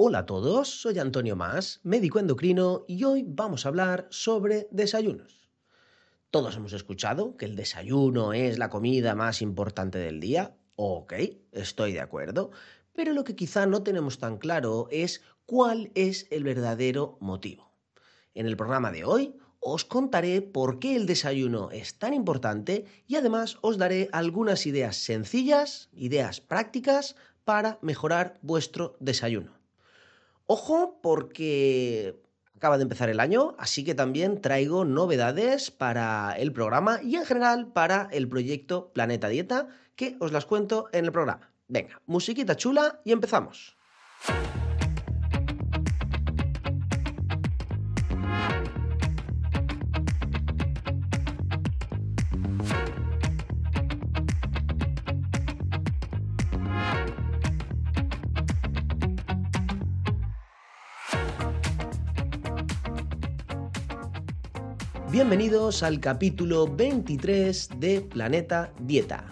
Hola a todos, soy Antonio Más, médico endocrino y hoy vamos a hablar sobre desayunos. Todos hemos escuchado que el desayuno es la comida más importante del día. Ok, estoy de acuerdo, pero lo que quizá no tenemos tan claro es cuál es el verdadero motivo. En el programa de hoy os contaré por qué el desayuno es tan importante y además os daré algunas ideas sencillas, ideas prácticas para mejorar vuestro desayuno. Ojo porque acaba de empezar el año, así que también traigo novedades para el programa y en general para el proyecto Planeta Dieta, que os las cuento en el programa. Venga, musiquita chula y empezamos. Bienvenidos al capítulo 23 de Planeta Dieta.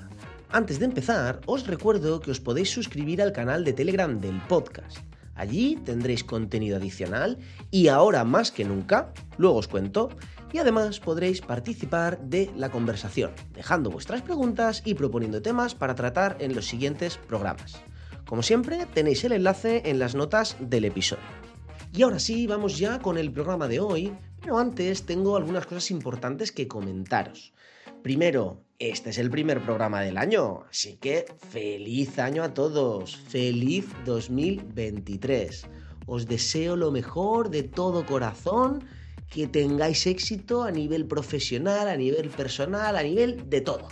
Antes de empezar, os recuerdo que os podéis suscribir al canal de Telegram del podcast. Allí tendréis contenido adicional y ahora más que nunca, luego os cuento, y además podréis participar de la conversación, dejando vuestras preguntas y proponiendo temas para tratar en los siguientes programas. Como siempre, tenéis el enlace en las notas del episodio. Y ahora sí, vamos ya con el programa de hoy, pero antes tengo algunas cosas importantes que comentaros. Primero, este es el primer programa del año, así que feliz año a todos, feliz 2023. Os deseo lo mejor de todo corazón, que tengáis éxito a nivel profesional, a nivel personal, a nivel de todo,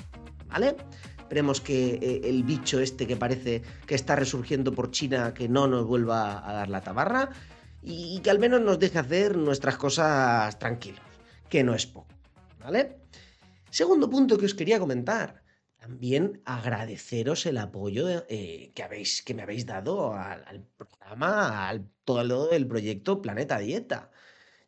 ¿vale? Esperemos que eh, el bicho este que parece que está resurgiendo por China, que no nos vuelva a dar la tabarra y que al menos nos deje hacer nuestras cosas tranquilos, que no es poco, ¿vale? Segundo punto que os quería comentar, también agradeceros el apoyo eh, que, habéis, que me habéis dado al, programa, al todo el proyecto Planeta Dieta.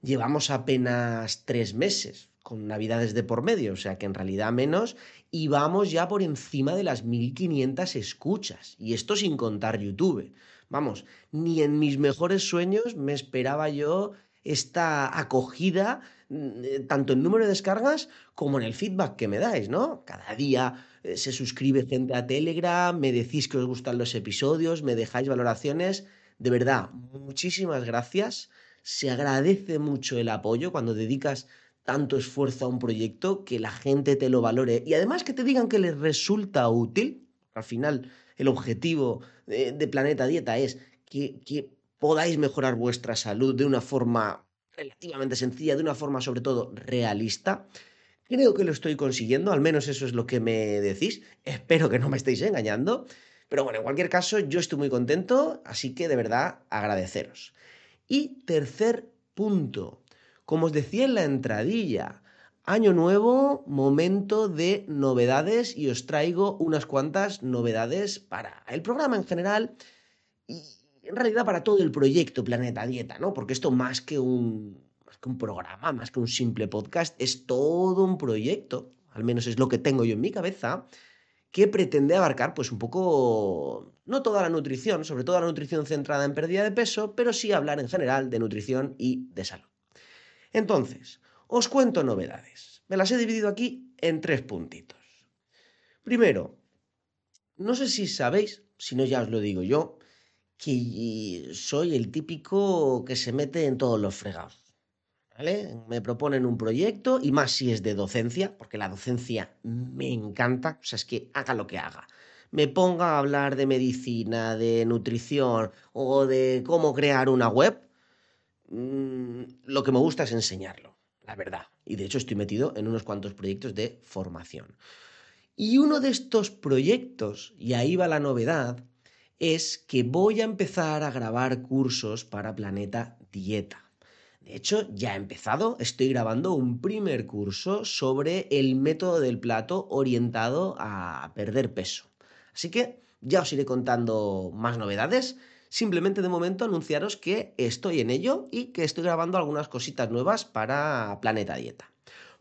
Llevamos apenas tres meses, con navidades de por medio, o sea que en realidad menos, y vamos ya por encima de las 1500 escuchas, y esto sin contar YouTube. Vamos, ni en mis mejores sueños me esperaba yo esta acogida, mm, eh, tanto en número de descargas como en el feedback que me dais, ¿no? Cada día eh, se suscribe gente a Telegram, me decís que os gustan los episodios, me dejáis valoraciones. De verdad, muchísimas gracias. Se agradece mucho el apoyo cuando dedicas tanto esfuerzo a un proyecto, que la gente te lo valore y además que te digan que les resulta útil. Al final, el objetivo de, Planeta Dieta es que, que podáis mejorar vuestra salud de una forma relativamente sencilla, de una forma sobre todo realista. Creo que lo estoy consiguiendo, al menos eso es lo que me decís. Espero que no me estéis engañando. Pero bueno, en cualquier caso, yo estoy muy contento, así que de verdad agradeceros. Y tercer punto, como os decía en la entradilla, Año nuevo, momento de novedades y os traigo unas cuantas novedades para el programa en general y en realidad para todo el proyecto Planeta Dieta, ¿no? Porque esto más que un, más que un programa, más que un simple podcast, es todo un proyecto, al menos es lo que tengo yo en mi cabeza, que pretende abarcar pues un poco, no toda la nutrición, sobre todo la nutrición centrada en pérdida de peso, pero sí hablar en general de nutrición y de salud. Entonces, os cuento novedades. Me las he dividido aquí en tres puntitos. Primero, no sé si sabéis, si no ya os lo digo yo, que soy el típico que se mete en todos los fregados. ¿Vale? Me proponen un proyecto y más si es de docencia, porque la docencia me encanta, o sea, es que haga lo que haga. Me ponga a hablar de medicina, de nutrición o de cómo crear una web, mm, lo que me gusta es enseñarlo la verdad. Y de hecho estoy metido en unos cuantos proyectos de formación. Y uno de estos proyectos, y ahí va la novedad, es que voy a empezar a grabar cursos para Planeta Dieta. De hecho, ya he empezado, estoy grabando un primer curso sobre el método del plato orientado a perder peso. Así que ya os iré contando más novedades Simplemente de momento anunciaros que estoy en ello y que estoy grabando algunas cositas nuevas para Planeta Dieta.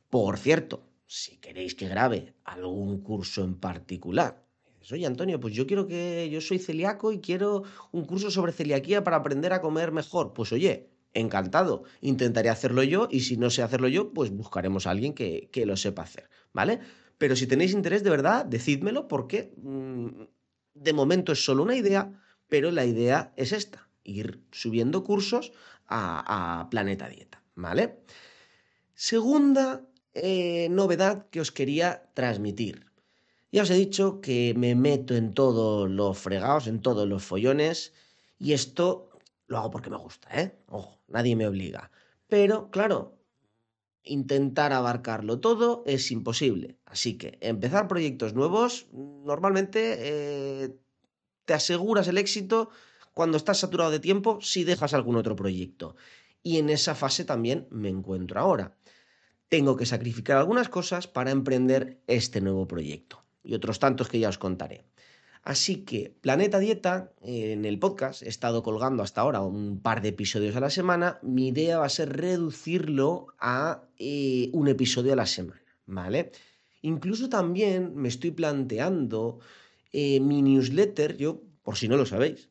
Por cierto, si queréis que grabe algún curso en particular, Oye, Antonio, pues yo quiero que yo soy celíaco y quiero un curso sobre celiaquía para aprender a comer mejor. Pues oye, encantado. Intentaré hacerlo yo y si no sé hacerlo yo, pues buscaremos a alguien que, lo sepa hacer, ¿vale? Pero si tenéis interés de verdad, decídmelo porque mm, de momento es solo una idea, pero la idea es esta, ir subiendo cursos a, Planeta Dieta, ¿vale? Segunda eh, novedad que os quería transmitir. Ya os he dicho que me meto en todos los fregados, en todos los follones, y esto lo hago porque me gusta, ¿eh? Ojo, nadie me obliga. Pero, claro, intentar abarcarlo todo es imposible. Así que empezar proyectos nuevos, normalmente eh, te aseguras el éxito cuando estás saturado de tiempo si dejas algún otro proyecto. Y en esa fase también me encuentro ahora. Tengo que sacrificar algunas cosas para emprender este nuevo proyecto y otros tantos que ya os contaré. Así que Planeta Dieta, en el podcast, he estado colgando hasta ahora un par de episodios a la semana. Mi idea va a ser reducirlo a eh, un episodio a la semana, ¿vale? Incluso también me estoy planteando eh, mi newsletter, yo, por si no lo sabéis,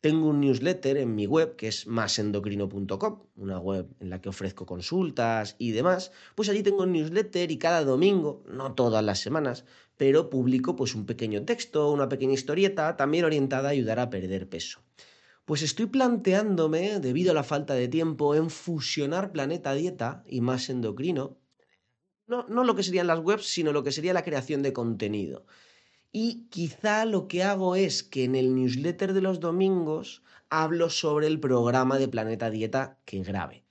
tengo un newsletter en mi web que es masendocrino.com, una web en la que ofrezco consultas y demás. Pues allí tengo un newsletter y cada domingo, no todas las semanas, pero publico pues un pequeño texto, una pequeña historieta, también orientada a ayudar a perder peso. Pues estoy planteándome, debido a la falta de tiempo, en fusionar Planeta Dieta y Más Endocrino. No, no lo que serían las webs, sino lo que sería la creación de contenido. Y quizá lo que hago es que en el newsletter de los domingos hablo sobre el programa de Planeta Dieta que grabe.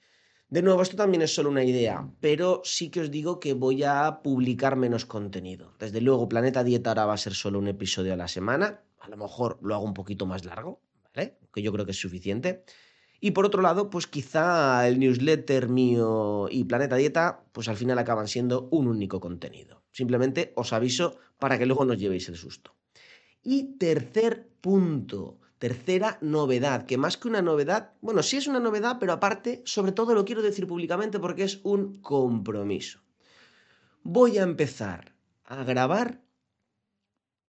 De nuevo, esto también es solo una idea, pero sí que os digo que voy a publicar menos contenido. Desde luego, Planeta Dieta ahora va a ser solo un episodio a la semana. A lo mejor lo hago un poquito más largo, ¿vale? Que yo creo que es suficiente. Y por otro lado, pues quizá el newsletter mío y Planeta Dieta, pues al final acaban siendo un único contenido. Simplemente os aviso para que luego no llevéis el susto. Y tercer punto, tercera novedad, que más que una novedad, bueno, sí es una novedad, pero aparte, sobre todo lo quiero decir públicamente porque es un compromiso. Voy a empezar a grabar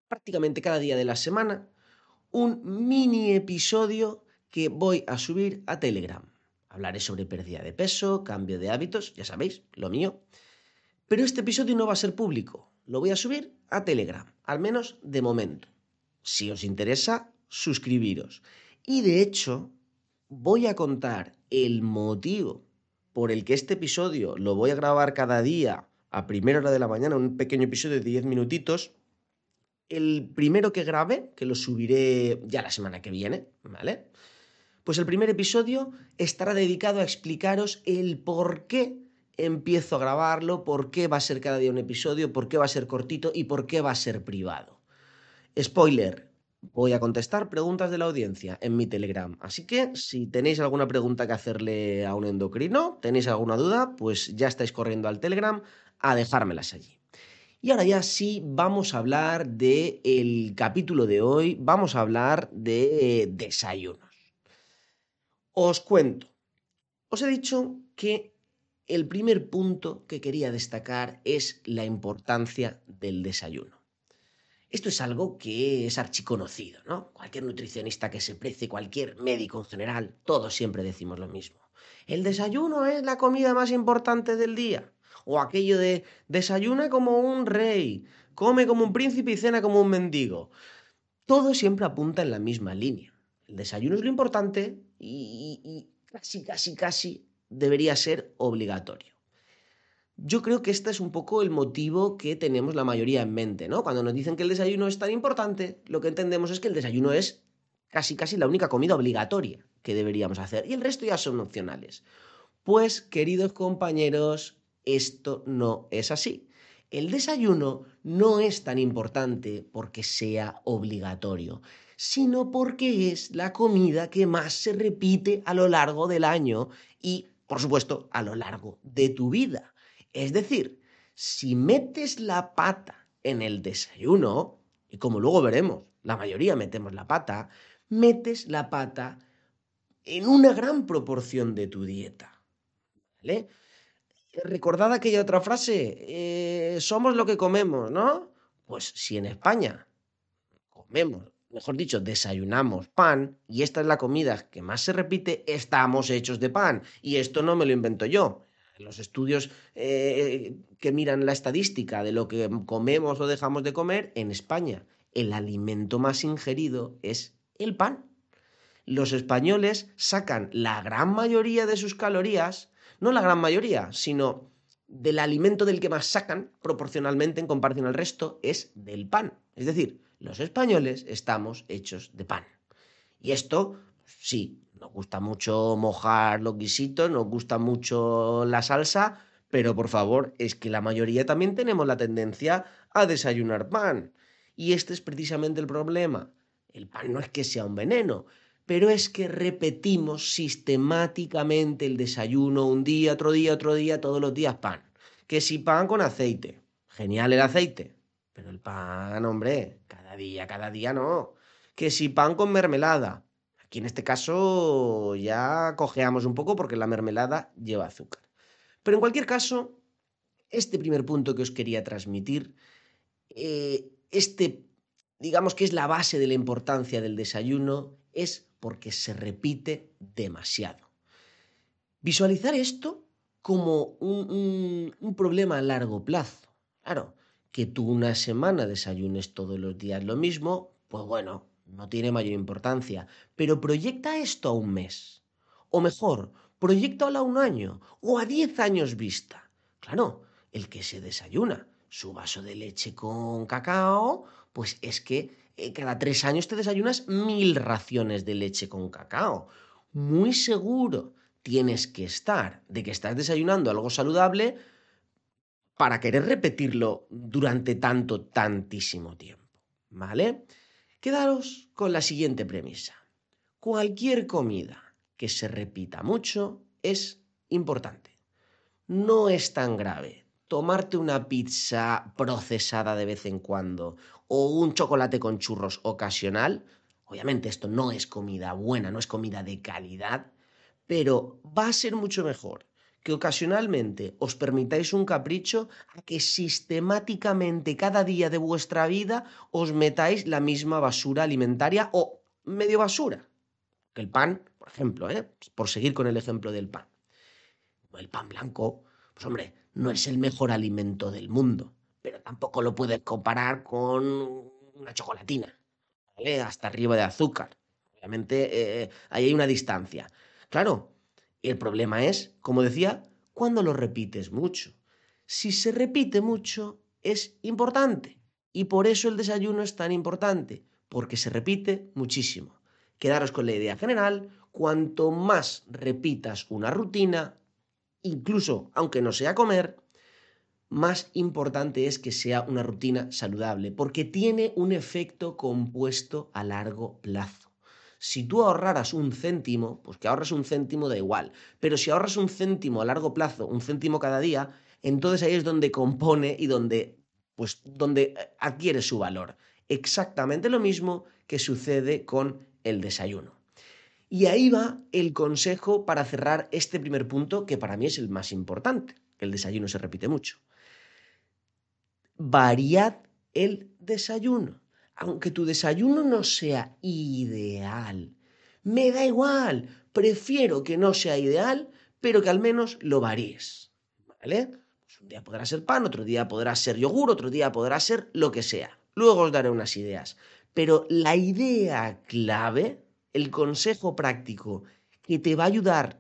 prácticamente cada día de la semana un mini episodio que voy a subir a Telegram. Hablaré sobre pérdida de peso, cambio de hábitos, ya sabéis, lo mío. Pero este episodio no va a ser público, lo voy a subir a Telegram, al menos de momento. Si os interesa, suscribiros. Y de hecho, voy a contar el motivo por el que este episodio lo voy a grabar cada día a primera hora de la mañana, un pequeño episodio de 10 minutitos. El primero que grabe, que lo subiré ya la semana que viene, ¿vale? Pues el primer episodio estará dedicado a explicaros el por qué empiezo a grabarlo, por qué va a ser cada día un episodio, por qué va a ser cortito y por qué va a ser privado. Spoiler, voy a contestar preguntas de la audiencia en mi Telegram. Así que si tenéis alguna pregunta que hacerle a un endocrino, tenéis alguna duda, pues ya estáis corriendo al Telegram a dejármelas allí. Y ahora ya sí vamos a hablar del el capítulo de hoy, vamos a hablar de desayunos. Os cuento. Os he dicho que el primer punto que quería destacar es la importancia del desayuno. Esto es algo que es archiconocido, ¿no? Cualquier nutricionista que se precie, cualquier médico en general, todos siempre decimos lo mismo. El desayuno es la comida más importante del día. O aquello de desayuna como un rey, come como un príncipe y cena como un mendigo. Todo siempre apunta en la misma línea. El desayuno es lo importante y, y casi, casi, casi debería ser obligatorio. Yo creo que este es un poco el motivo que tenemos la mayoría en mente, ¿no? Cuando nos dicen que el desayuno es tan importante, lo que entendemos es que el desayuno es casi casi la única comida obligatoria que deberíamos hacer y el resto ya son opcionales. Pues, queridos compañeros, esto no es así. El desayuno no es tan importante porque sea obligatorio, sino porque es la comida que más se repite a lo largo del año y por supuesto, a lo largo de tu vida. Es decir, si metes la pata en el desayuno, y como luego veremos, la mayoría metemos la pata, metes la pata en una gran proporción de tu dieta. ¿Vale? Recordad aquella otra frase, eh, somos lo que comemos, ¿no? Pues si en España comemos, mejor dicho, desayunamos pan y esta es la comida que más se repite, estamos hechos de pan. Y esto no me lo invento yo. Los estudios eh, que miran la estadística de lo que comemos o dejamos de comer, en España el alimento más ingerido es el pan. Los españoles sacan la gran mayoría de sus calorías, no la gran mayoría, sino del alimento del que más sacan proporcionalmente en comparación al resto es del pan. Es decir, los españoles estamos hechos de pan. Y esto, sí, nos gusta mucho mojar los guisitos, nos gusta mucho la salsa, pero por favor, es que la mayoría también tenemos la tendencia a desayunar pan. Y este es precisamente el problema. El pan no es que sea un veneno, pero es que repetimos sistemáticamente el desayuno un día, otro día, otro día, todos los días pan. Que si pan con aceite, genial el aceite, pero el pan, hombre, cada día, cada día no. Que si pan con mermelada, aquí en este caso ya cojeamos un poco porque la mermelada lleva azúcar. Pero en cualquier caso, este primer punto que os quería transmitir, eh, este, digamos que es la base de la importancia del desayuno, es porque se repite demasiado. Visualizar esto como un, problema a largo plazo. Claro, que tú una semana desayunes todos los días lo mismo, pues bueno, no tiene mayor importancia. Pero proyecta esto a un mes. O mejor, proyectalo a un año o a diez años vista. Claro, el que se desayuna su vaso de leche con cacao, pues es que eh, cada tres años te desayunas mil raciones de leche con cacao. Muy seguro tienes que estar de que estás desayunando algo saludable para querer repetirlo durante tanto, tantísimo tiempo. ¿Vale? Quedaros con la siguiente premisa. Cualquier comida que se repita mucho es importante. No es tan grave tomarte una pizza procesada de vez en cuando o un chocolate con churros ocasional, obviamente esto no es comida buena, no es comida de calidad, pero va a ser mucho mejor que ocasionalmente os permitáis un capricho a que sistemáticamente cada día de vuestra vida os metáis la misma basura alimentaria o medio basura. Que el pan, por ejemplo, ¿eh? por seguir con el ejemplo del pan. El pan blanco, pues hombre, no es el mejor alimento del mundo pero tampoco lo puedes comparar con una chocolatina, ¿vale? Hasta arriba de azúcar. Obviamente eh, ahí hay una distancia. Claro, el problema es, como decía, cuando lo repites mucho. Si se repite mucho, es importante. Y por eso el desayuno es tan importante, porque se repite muchísimo. Quedaros con la idea general, cuanto más repitas una rutina, incluso aunque no sea comer, más importante es que sea una rutina saludable, porque tiene un efecto compuesto a largo plazo. Si tú ahorraras un céntimo, pues que ahorres un céntimo da igual, pero si ahorras un céntimo a largo plazo, un céntimo cada día, entonces ahí es donde compone y donde, pues, donde eh, adquiere su valor. Exactamente lo mismo que sucede con el desayuno. Y ahí va el consejo para cerrar este primer punto, que para mí es el más importante. El desayuno se repite mucho variad el desayuno. Aunque tu desayuno no sea ideal, me da igual, prefiero que no sea ideal, pero que al menos lo varíes. ¿Vale? Pues un día podrá ser pan, otro día podrá ser yogur, otro día podrá ser lo que sea. Luego os daré unas ideas. Pero la idea clave, el consejo práctico que te va a ayudar,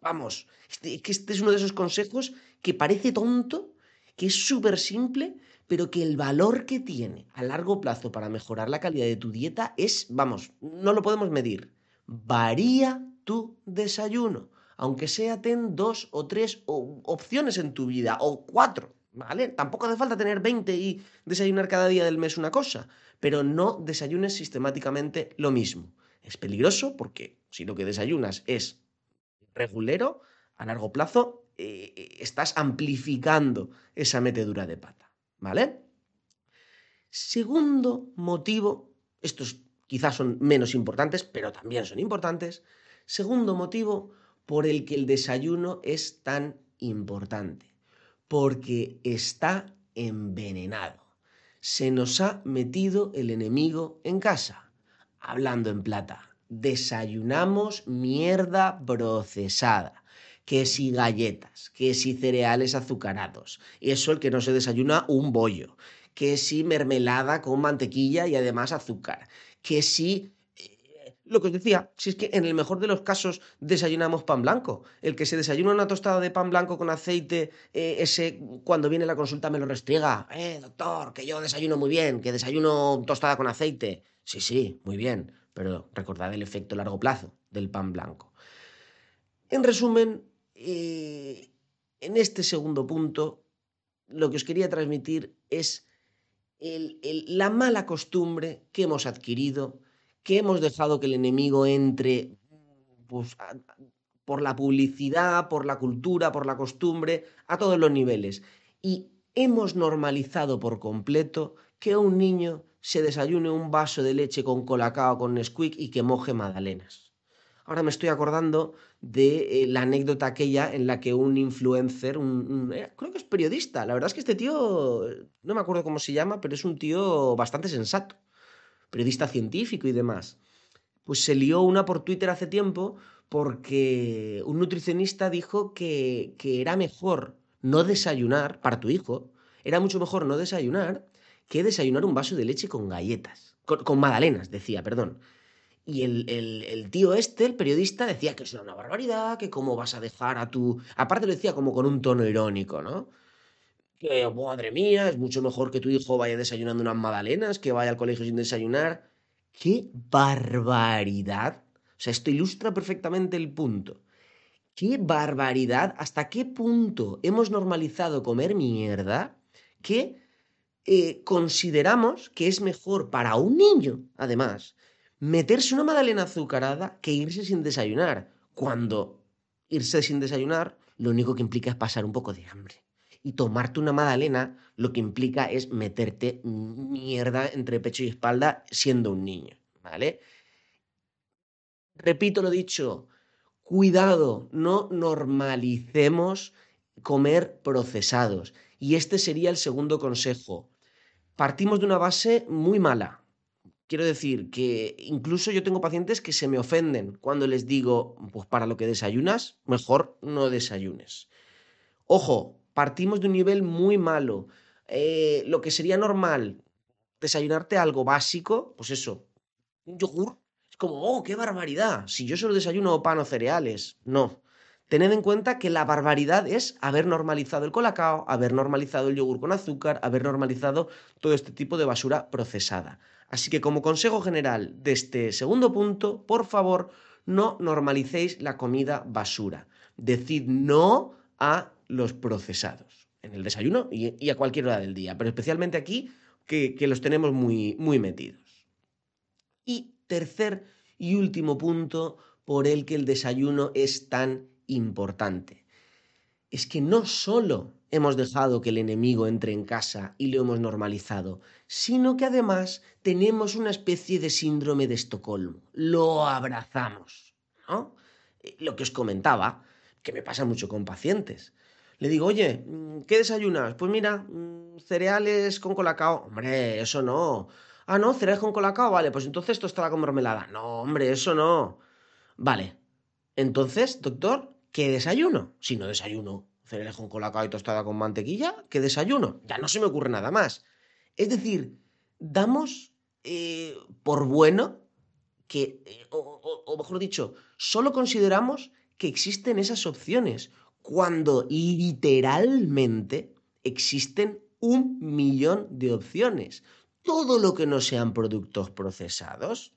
vamos, este, que este es uno de esos consejos que parece tonto, que es súper simple, pero que el valor que tiene a largo plazo para mejorar la calidad de tu dieta es, vamos, no lo podemos medir. Varía tu desayuno, aunque sea ten dos o tres opciones en tu vida, o cuatro, ¿vale? Tampoco hace falta tener 20 y desayunar cada día del mes una cosa, pero no desayunes sistemáticamente lo mismo. Es peligroso porque si lo que desayunas es regulero, a largo plazo eh, eh, estás amplificando esa metedura de pata, ¿vale? Segundo motivo, estos quizás son menos importantes, pero también son importantes. Segundo motivo por el que el desayuno es tan importante, porque está envenenado. se nos ha metido el enemigo en casa. Hablando en plata, desayunamos mierda procesada. Que si galletas, que si cereales azucarados. Eso el que no se desayuna un bollo. Que si mermelada con mantequilla y además azúcar. Que si lo que os decía, si es que en el mejor de los casos desayunamos pan blanco. El que se desayuna una tostada de pan blanco con aceite, eh, ese cuando viene la consulta me lo restriega. Eh, doctor, que yo desayuno muy bien, que desayuno tostada con aceite. Sí, sí, muy bien, pero recordad el efecto a largo plazo del pan blanco. En resumen, eh, en este segundo punto, lo que os quería transmitir es la mala costumbre que hemos adquirido que hemos dejado que el enemigo entre pues, por la publicidad, por la cultura, por la costumbre, a todos los niveles. Y hemos normalizado por completo que un niño se desayune un vaso de leche con colacao, con Nesquik y que moje magdalenas. Ahora me estoy acordando de eh, la anécdota aquella en la que un influencer, eh, creo que es periodista, la verdad es que este tío, no me acuerdo cómo se llama, pero es un tío bastante sensato periodista científico y demás, pues se lió una por Twitter hace tiempo porque un nutricionista dijo que, que era mejor no desayunar para tu hijo, era mucho mejor no desayunar que desayunar un vaso de leche con galletas, con, con magdalenas, decía, perdón. Y el, el, tío este, el periodista, decía que eso era una barbaridad, que cómo vas a dejar a tu... Aparte lo decía como con un tono irónico, ¿no? que, madre mía, es mucho mejor que tu hijo vaya desayunando unas magdalenas, que vaya al colegio sin desayunar. ¡Qué barbaridad! O sea, esto ilustra perfectamente el punto. ¡Qué barbaridad! ¿Hasta qué punto hemos normalizado comer mierda que eh, consideramos que es mejor para un niño, además, meterse una magdalena azucarada que irse sin desayunar? Cuando irse sin desayunar lo único que implica es pasar un poco de hambre y tomarte una magdalena lo que implica es meterte mierda entre pecho y espalda siendo un niño, ¿vale? Repito lo dicho, cuidado, no normalicemos comer procesados. Y este sería el segundo consejo. Partimos de una base muy mala. Quiero decir que incluso yo tengo pacientes que se me ofenden cuando les digo, pues para lo que desayunas, mejor no desayunes. Ojo, partimos de un nivel muy malo. Eh, lo que sería normal, desayunarte algo básico, pues eso, un yogur, es como, oh, qué barbaridad. Si yo solo desayuno pan o cereales, no. Tened en cuenta que la barbaridad es haber normalizado el colacao, haber normalizado el yogur con azúcar, haber normalizado todo este tipo de basura procesada. Así que como consejo general de este segundo punto, por favor, no normalicéis la comida basura. Decid no a los procesados, en el desayuno y, a cualquier hora del día, pero especialmente aquí que, que los tenemos muy, muy metidos. Y tercer y último punto por el que el desayuno es tan importante. Es que no solo hemos dejado que el enemigo entre en casa y lo hemos normalizado, sino que además tenemos una especie de síndrome de Estocolmo. Lo abrazamos, ¿no? Eh, lo que os comentaba, que me pasa mucho con pacientes. Le digo, oye, mm, ¿qué desayunas? Pues mira, mm, cereales con colacao. Hombre, eso no. Ah, no, cereales con colacao, vale, pues entonces tostada con mermelada. No, hombre, eso no. Vale. Entonces, doctor, ¿qué desayuno? Si no desayuno cereales con colacao y tostada con mantequilla, ¿qué desayuno? Ya no se me ocurre nada más. Es decir, damos eh, por bueno que, eh, o mejor dicho, solo consideramos que existen esas opciones cuando literalmente existen un millón de opciones. Todo lo que no sean productos procesados,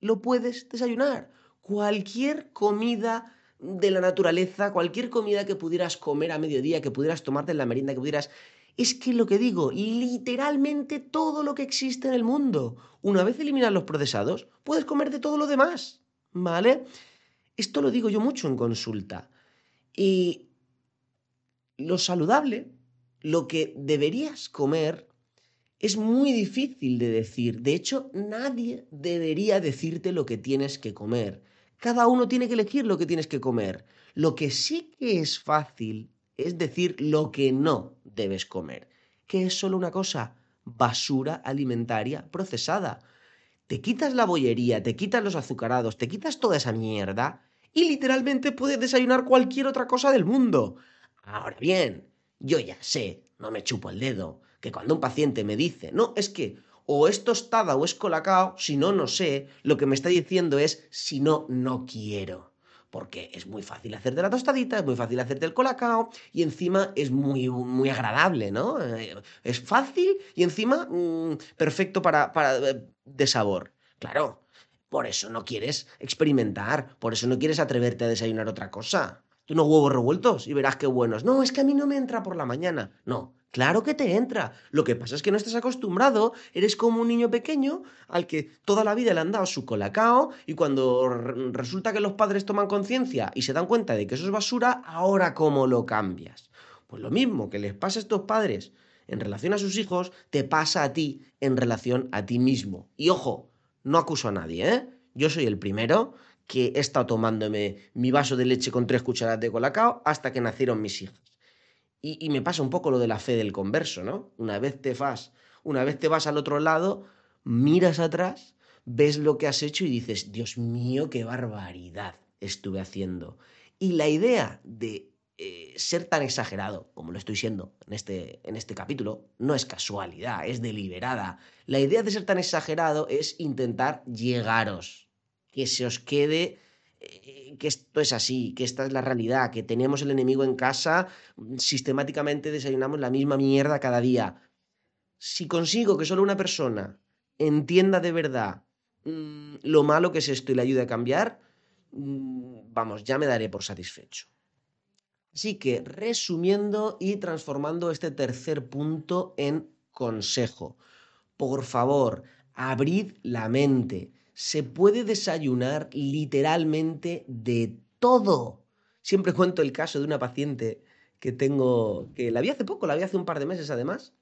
lo puedes desayunar. Cualquier comida de la naturaleza, cualquier comida que pudieras comer a mediodía, que pudieras tomarte en la merienda, que pudieras... Es que lo que digo, literalmente todo lo que existe en el mundo. Una vez eliminas los procesados, puedes comer de todo lo demás. ¿Vale? Esto lo digo yo mucho en consulta. Y lo saludable, lo que deberías comer, es muy difícil de decir. De hecho, nadie debería decirte lo que tienes que comer. Cada uno tiene que elegir lo que tienes que comer. Lo que sí que es fácil es decir lo que no debes comer, que es solo una cosa, basura alimentaria procesada. Te quitas la bollería, te quitas los azucarados, te quitas toda esa mierda y literalmente puedes desayunar cualquier otra cosa del mundo. Ahora bien, yo ya sé, no me chupo el dedo, que cuando un paciente me dice, no, es que o es tostada o es colacao, si no, no sé, lo que me está diciendo es, si no, no quiero porque es muy fácil hacerte la tostadita, es muy fácil hacerte el colacao y encima es muy, muy agradable, ¿no? Eh, es fácil y encima mm, perfecto para, para eh, de sabor. Claro, por eso no quieres experimentar, por eso no quieres atreverte a desayunar otra cosa. Tú unos huevos revueltos y verás qué buenos. No, es que a mí no me entra por la mañana. No, Claro que te entra. Lo que pasa es que no estás acostumbrado. Eres como un niño pequeño al que toda la vida le han dado su colacao y cuando resulta que los padres toman conciencia y se dan cuenta de que eso es basura, ahora cómo lo cambias. Pues lo mismo que les pasa a estos padres en relación a sus hijos, te pasa a ti en relación a ti mismo. Y ojo, no acuso a nadie, ¿eh? Yo soy el primero que he estado tomándome mi vaso de leche con tres cucharadas de colacao hasta que nacieron mis hijas. Y, me pasa un poco lo de la fe del converso, ¿no? Una vez te vas, una vez te vas al otro lado, miras atrás, ves lo que has hecho y dices, Dios mío, qué barbaridad estuve haciendo. Y la idea de eh, ser tan exagerado como lo estoy siendo en este, en este capítulo no es casualidad, es deliberada. La idea de ser tan exagerado es intentar llegaros, que se os quede que esto es así, que esta es la realidad, que tenemos el enemigo en casa, sistemáticamente desayunamos la misma mierda cada día. Si consigo que solo una persona entienda de verdad mm, lo malo que es esto y le ayude a cambiar, mm, vamos, ya me daré por satisfecho. Así que, resumiendo y transformando este tercer punto en consejo, por favor, abrid la mente se puede desayunar literalmente de todo. Siempre cuento el caso de una paciente que tengo, que la vi hace poco, la vi hace un par de meses además,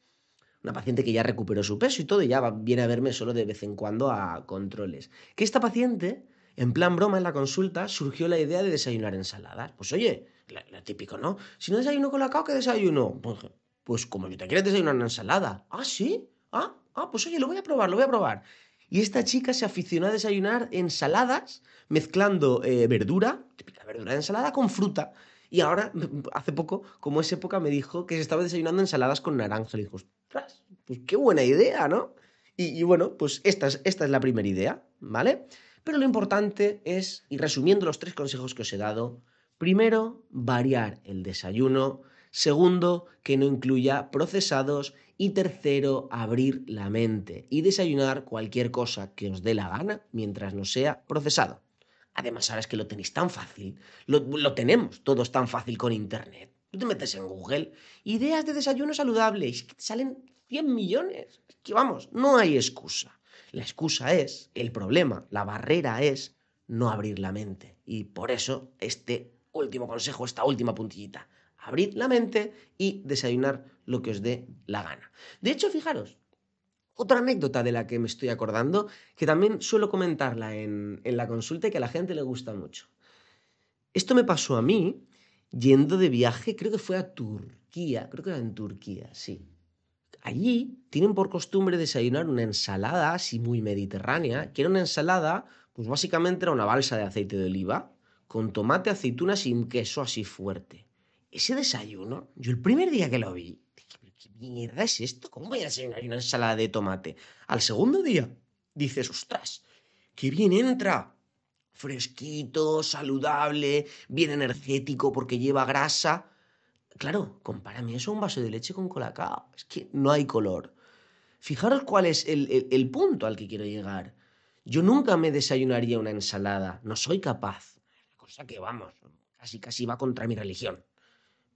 una paciente que ya recuperó su peso y todo y ya viene a verme solo de vez en cuando a controles. Que esta paciente, en plan broma en la consulta, surgió la idea de desayunar ensaladas. Pues oye, lo típico, ¿no? Si no desayuno con la cao, ¿qué desayuno? Pues, pues como yo te quieres desayunar una ensalada. Ah, sí. Ah, ah, pues oye, lo voy a probar, lo voy a probar. Y esta chica se aficionó a desayunar ensaladas, mezclando eh, verdura, típica verdura de ensalada, con fruta. Y ahora, hace poco, como es época, me dijo que se estaba desayunando ensaladas con naranja. Y dijo, ostras, pues qué buena idea, ¿no? Y, bueno, pues esta es, esta es la primera idea, ¿vale? Pero lo importante es, y resumiendo los tres consejos que os he dado, primero, variar el desayuno, segundo, que no incluya procesados y tercero, abrir la mente y desayunar cualquier cosa que os dé la gana mientras no sea procesado. Además, ahora es que lo tenéis tan fácil, lo, tenemos todos tan fácil con Internet. Tú te metes en Google, ideas de desayuno saludable, y salen 100 millones. Que vamos, no hay excusa. La excusa es, el problema, la barrera es no abrir la mente. Y por eso este último consejo, esta última puntillita abrid la mente y desayunar lo que os dé la gana. De hecho, fijaros, otra anécdota de la que me estoy acordando, que también suelo comentarla en, en la consulta y que a la gente le gusta mucho. Esto me pasó a mí yendo de viaje, creo que fue a Turquía, creo que era en Turquía, sí. Allí tienen por costumbre desayunar una ensalada así muy mediterránea, que era una ensalada, pues básicamente era una balsa de aceite de oliva, con tomate, aceitunas y un queso así fuerte ese desayuno, yo el primer día que lo vi, ¿qué mierda es esto? ¿Cómo voy a desayunar una ensalada de tomate? Al segundo día, dices, ostras, qué bien entra. Fresquito, saludable, bien energético porque lleva grasa. Claro, compárame eso a un vaso de leche con colacao. Es que no hay color. Fijaros cuál es el, el punto al que quiero llegar. Yo nunca me desayunaría una ensalada. No soy capaz. Cosa que, vamos, casi casi va contra mi religión.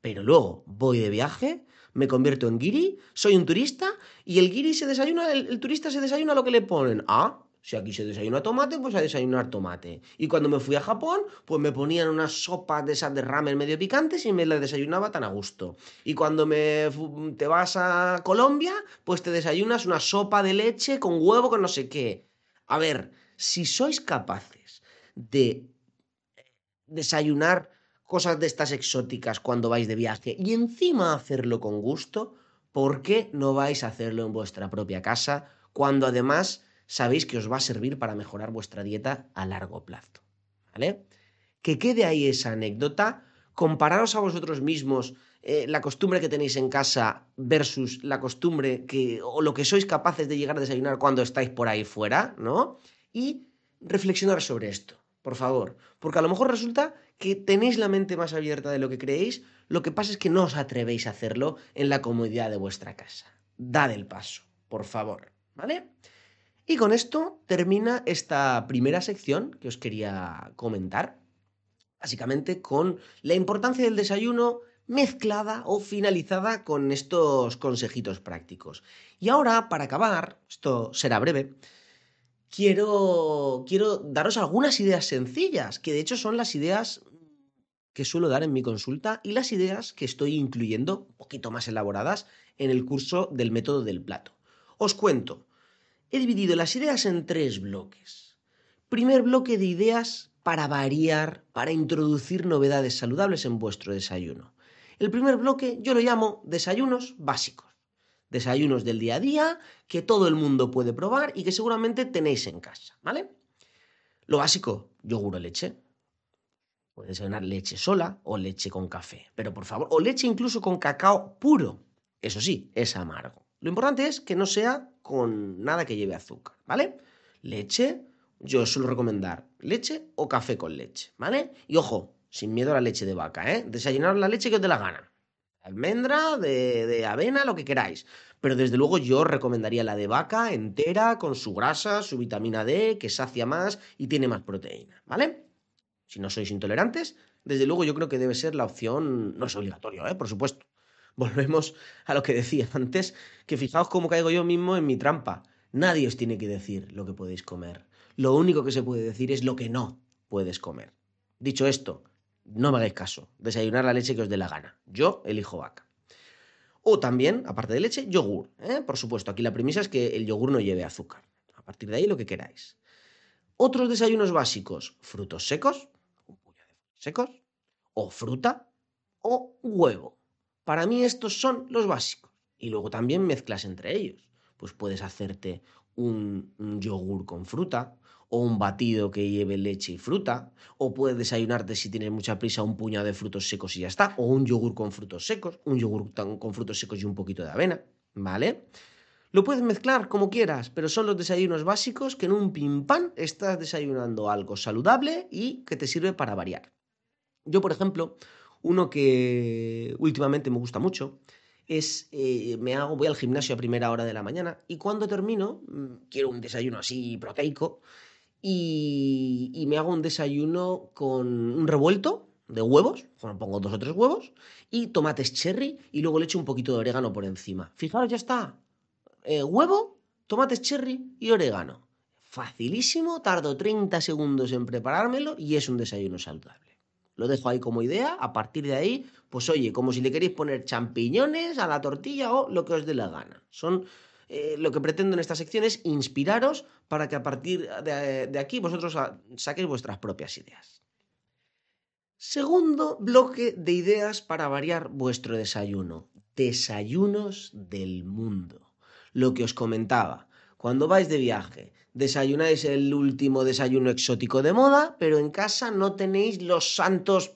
Pero luego voy de viaje, me convierto en guiri, soy un turista y el guiri se desayuna, el, turista se desayuna lo que le ponen. Ah, si aquí se desayuna tomate, pues a desayunar tomate. Y cuando me fui a Japón, pues me ponían unas sopas de esas de ramen medio picantes y me las desayunaba tan a gusto. Y cuando me, te vas a Colombia, pues te desayunas una sopa de leche con huevo con no sé qué. A ver, si sois capaces de desayunar cosas de estas exóticas cuando vais de viaje y encima hacerlo con gusto, ¿por qué no vais a hacerlo en vuestra propia casa cuando además sabéis que os va a servir para mejorar vuestra dieta a largo plazo? ¿Vale? Que quede ahí esa anécdota, compararos a vosotros mismos eh, la costumbre que tenéis en casa versus la costumbre que o lo que sois capaces de llegar a desayunar cuando estáis por ahí fuera, ¿no? Y reflexionar sobre esto, por favor, porque a lo mejor resulta que tenéis la mente más abierta de lo que creéis, lo que pasa es que no os atrevéis a hacerlo en la comodidad de vuestra casa. Dad el paso, por favor, ¿vale? Y con esto termina esta primera sección que os quería comentar, básicamente con la importancia del desayuno mezclada o finalizada con estos consejitos prácticos. Y ahora, para acabar, esto será breve, quiero, quiero daros algunas ideas sencillas, que de hecho son las ideas que suelo dar en mi consulta y las ideas que estoy incluyendo, un poquito más elaboradas, en el curso del método del plato. Os cuento, he dividido las ideas en tres bloques. Primer bloque de ideas para variar, para introducir novedades saludables en vuestro desayuno. El primer bloque yo lo llamo desayunos básicos. Desayunos del día a día que todo el mundo puede probar y que seguramente tenéis en casa, ¿vale? Lo básico, yogur o leche. Puedes desayunar leche sola o leche con café, pero por favor, o leche incluso con cacao puro. Eso sí, es amargo. Lo importante es que no sea con nada que lleve azúcar, ¿vale? Leche, yo suelo recomendar leche o café con leche, ¿vale? Y ojo, sin miedo a la leche de vaca, ¿eh? Desayunar la leche que os dé la gana. Almendra, de, de, avena, lo que queráis. Pero desde luego yo recomendaría la de vaca entera, con su grasa, su vitamina D, que sacia más y tiene más proteína, ¿vale? Si no sois intolerantes, desde luego yo creo que debe ser la opción, no es obligatorio, ¿eh? Por supuesto. Volvemos a lo que decía antes, que fijaos cómo caigo yo mismo en mi trampa. Nadie os tiene que decir lo que podéis comer. Lo único que se puede decir es lo que no puedes comer. Dicho esto, no me hagáis caso, desayunar la leche que os dé la gana. Yo elijo vaca. O también, aparte de leche, yogur. ¿eh? Por supuesto, aquí la premisa es que el yogur no lleve azúcar. A partir de ahí, lo que queráis. Otros desayunos básicos, frutos secos, un puñado de frutos secos, o fruta, o huevo. Para mí estos son los básicos. Y luego también mezclas entre ellos. Pues puedes hacerte un, yogur con fruta, o un batido que lleve leche y fruta, o puedes desayunarte si tienes mucha prisa un puñado de frutos secos y ya está, o un yogur con frutos secos, un yogur con frutos secos y un poquito de avena, ¿vale? Lo puedes mezclar como quieras, pero son los desayunos básicos que en un pim estás desayunando algo saludable y que te sirve para variar. Yo, por ejemplo, uno que últimamente me gusta mucho es, eh, me hago, voy al gimnasio a primera hora de la mañana y cuando termino, mm, quiero un desayuno así proteico, y, me hago un desayuno con un revuelto de huevos, bueno, pongo dos o tres huevos, y tomates cherry, y luego le echo un poquito de orégano por encima. Fijaros, ya está. Eh, huevo, tomates cherry y orégano. Facilísimo, tardo 30 segundos en preparármelo y es un desayuno saludable. Lo dejo ahí como idea, a partir de ahí, pues oye, como si le queréis poner champiñones a la tortilla o lo que os dé la gana. Son eh, lo que pretendo en esta sección es inspiraros para que a partir de, de aquí vosotros saquéis vuestras propias ideas. Segundo bloque de ideas para variar vuestro desayuno. Desayunos del mundo. Lo que os comentaba. Cuando vais de viaje, desayunáis el último desayuno exótico de moda, pero en casa no tenéis los santos...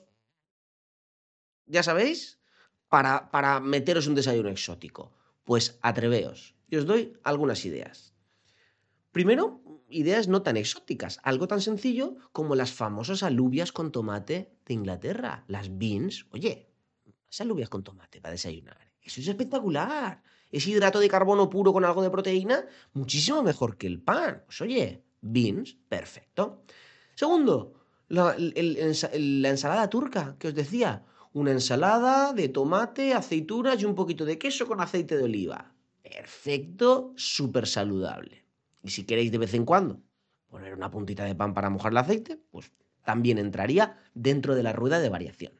¿Ya sabéis? Para, para meteros un desayuno exótico. Pues atreveos y os doy algunas ideas. Primero, ideas no tan exóticas, algo tan sencillo como las famosas alubias con tomate de Inglaterra, las beans. Oye, las alubias con tomate para desayunar. Eso es espectacular. Es hidrato de carbono puro con algo de proteína, muchísimo mejor que el pan. Pues oye, beans, perfecto. Segundo, la, ensalada turca que os decía. Una ensalada de tomate, aceitunas y un poquito de queso con aceite de oliva perfecto, súper saludable. Y si queréis de vez en cuando poner una puntita de pan para mojar el aceite, pues también entraría dentro de la rueda de variación.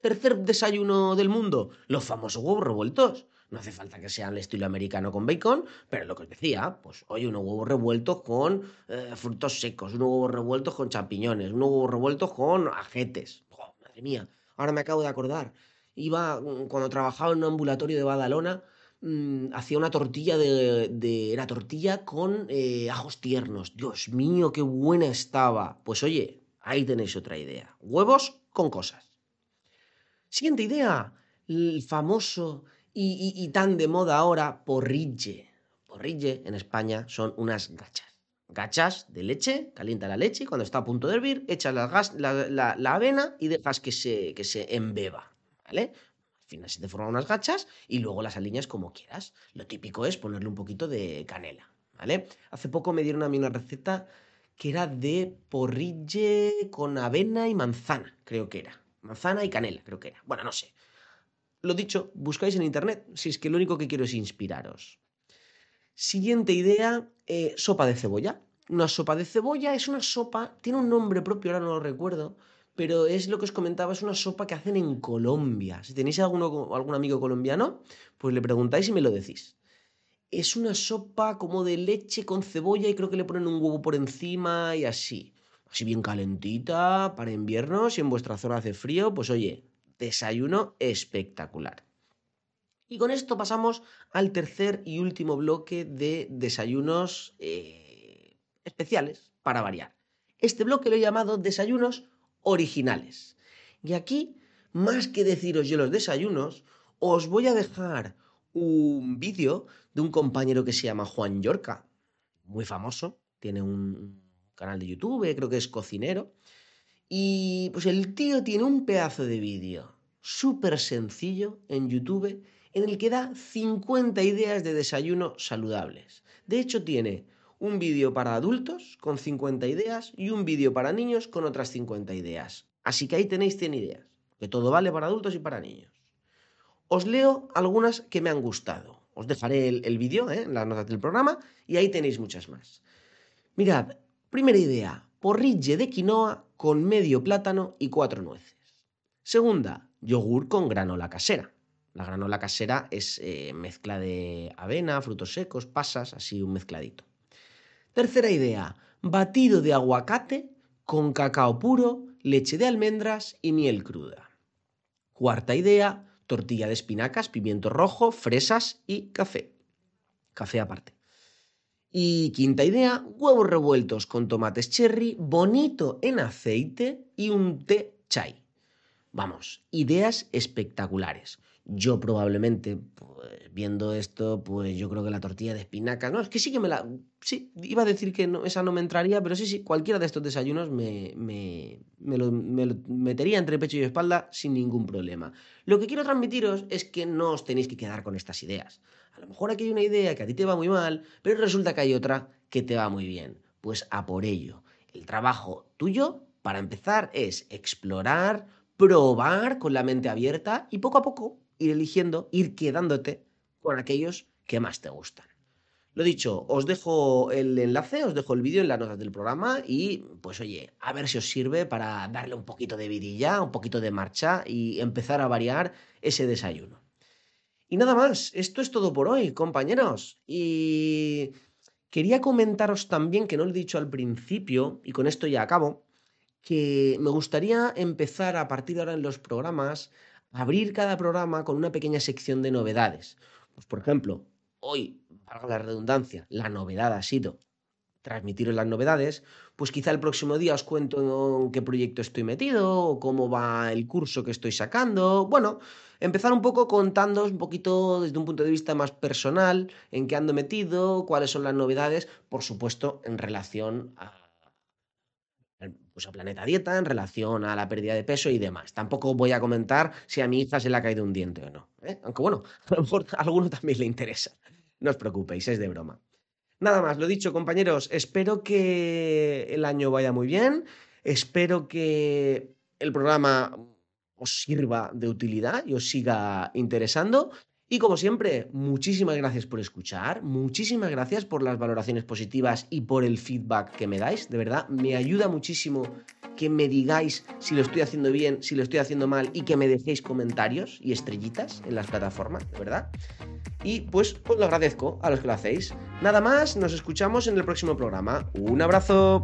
Tercer desayuno del mundo, los famosos huevos revueltos. No hace falta que sean el estilo americano con bacon, pero lo que os decía, pues oye, unos huevos revueltos con eh, frutos secos, unos huevos revueltos con champiñones, unos huevos revueltos con ajetes. Oh, madre mía, ahora me acabo de acordar iba, mm, cuando trabajaba en un ambulatorio de Badalona, mm, hacía una tortilla de, Era tortilla con eh, ajos tiernos. Dios mío, qué buena estaba. Pues oye, ahí tenéis otra idea. Huevos con cosas. Siguiente idea. El famoso y, tan de moda ahora, porridge. Porridge en España son unas gachas. Gachas de leche, calienta la leche y cuando está a punto de hervir, echas la, la, avena y dejas que se, que se embeba. ¿Vale? Al final se te forman unas gachas y luego las alineas como quieras. Lo típico es ponerle un poquito de canela. ¿Vale? Hace poco me dieron a mí una receta que era de porridge con avena y manzana, creo que era. Manzana y canela, creo que era. Bueno, no sé. Lo dicho, buscáis en internet si es que lo único que quiero es inspiraros. Siguiente idea, eh, sopa de cebolla. Una sopa de cebolla es una sopa, tiene un nombre propio, ahora no lo recuerdo, pero es lo que os comentaba, es una sopa que hacen en Colombia. Si tenéis algún amigo colombiano, pues le preguntáis y me lo decís. Es una sopa como de leche con cebolla y creo que le ponen un huevo por encima y así. Así bien calentita para invierno, si en vuestra zona hace frío, pues oye, desayuno espectacular. Y con esto pasamos al tercer y último bloque de desayunos eh, especiales para variar. Este bloque lo he llamado desayunos originales. Y aquí, más que deciros yo los desayunos, os voy a dejar un vídeo de un compañero que se llama Juan Yorca, muy famoso, tiene un canal de YouTube, creo que es cocinero, y pues el tío tiene un pedazo de vídeo súper sencillo en YouTube en el que da 50 ideas de desayuno saludables. De hecho, tiene un vídeo para adultos con 50 ideas y un vídeo para niños con otras 50 ideas. Así que ahí tenéis 100 ideas, que todo vale para adultos y para niños. Os leo algunas que me han gustado. Os dejaré el, vídeo ¿eh? en las notas del programa y ahí tenéis muchas más. Mirad, primera idea, porridge de quinoa con medio plátano y cuatro nueces. Segunda, yogur con granola casera. La granola casera es eh, mezcla de avena, frutos secos, pasas, así un mezcladito. Tercera idea, batido de aguacate con cacao puro, leche de almendras y miel cruda. Cuarta idea, tortilla de espinacas, pimiento rojo, fresas y café. Café aparte. Y quinta idea, huevos revueltos con tomates cherry, bonito en aceite y un té chai. Vamos, ideas espectaculares. Yo probablemente, pues, viendo esto, pues yo creo que la tortilla de espinacas, no, es que sí que me la... Sí, iba a decir que no, esa no me entraría, pero sí, sí, cualquiera de estos desayunos me, me, me, lo, metería entre pecho y espalda sin ningún problema. Lo que quiero transmitiros es que no os tenéis que quedar con estas ideas. A lo mejor aquí hay una idea que a ti te va muy mal, pero resulta que hay otra que te va muy bien. Pues a por ello. El trabajo tuyo, para empezar, es explorar, probar con la mente abierta y poco a poco ir eligiendo, ir quedándote con aquellos que más te gustan. Lo dicho, os dejo el enlace, os dejo el vídeo en las notas del programa y pues oye, a ver si os sirve para darle un poquito de vidilla, un poquito de marcha y empezar a variar ese desayuno. Y nada más, esto es todo por hoy, compañeros. Y quería comentaros también, que no lo he dicho al principio, y con esto ya acabo, que me gustaría empezar a partir de ahora en los programas abrir cada programa con una pequeña sección de novedades. Pues por ejemplo, hoy, valga la redundancia, la novedad ha sido transmitiros las novedades, pues quizá el próximo día os cuento en qué proyecto estoy metido, o cómo va el curso que estoy sacando. Bueno, empezar un poco contándoos un poquito desde un punto de vista más personal, en qué ando metido, cuáles son las novedades, por supuesto, en relación a pues a Planeta Dieta en relación a la pérdida de peso y demás. Tampoco voy a comentar si a mi hija se le ha caído un diente o no. ¿eh? Aunque bueno, a lo mejor a alguno también le interesa. No os preocupéis, es de broma. Nada más, lo dicho, compañeros, espero que el año vaya muy bien. Espero que el programa os sirva de utilidad y os siga interesando. Y como siempre, muchísimas gracias por escuchar, muchísimas gracias por las valoraciones positivas y por el feedback que me dais. De verdad, me ayuda muchísimo que me digáis si lo estoy haciendo bien, si lo estoy haciendo mal y que me dejéis comentarios y estrellitas en las plataformas, de verdad. Y pues, lo agradezco a los que lo hacéis. Nada más, nos escuchamos en el próximo programa. Un abrazo.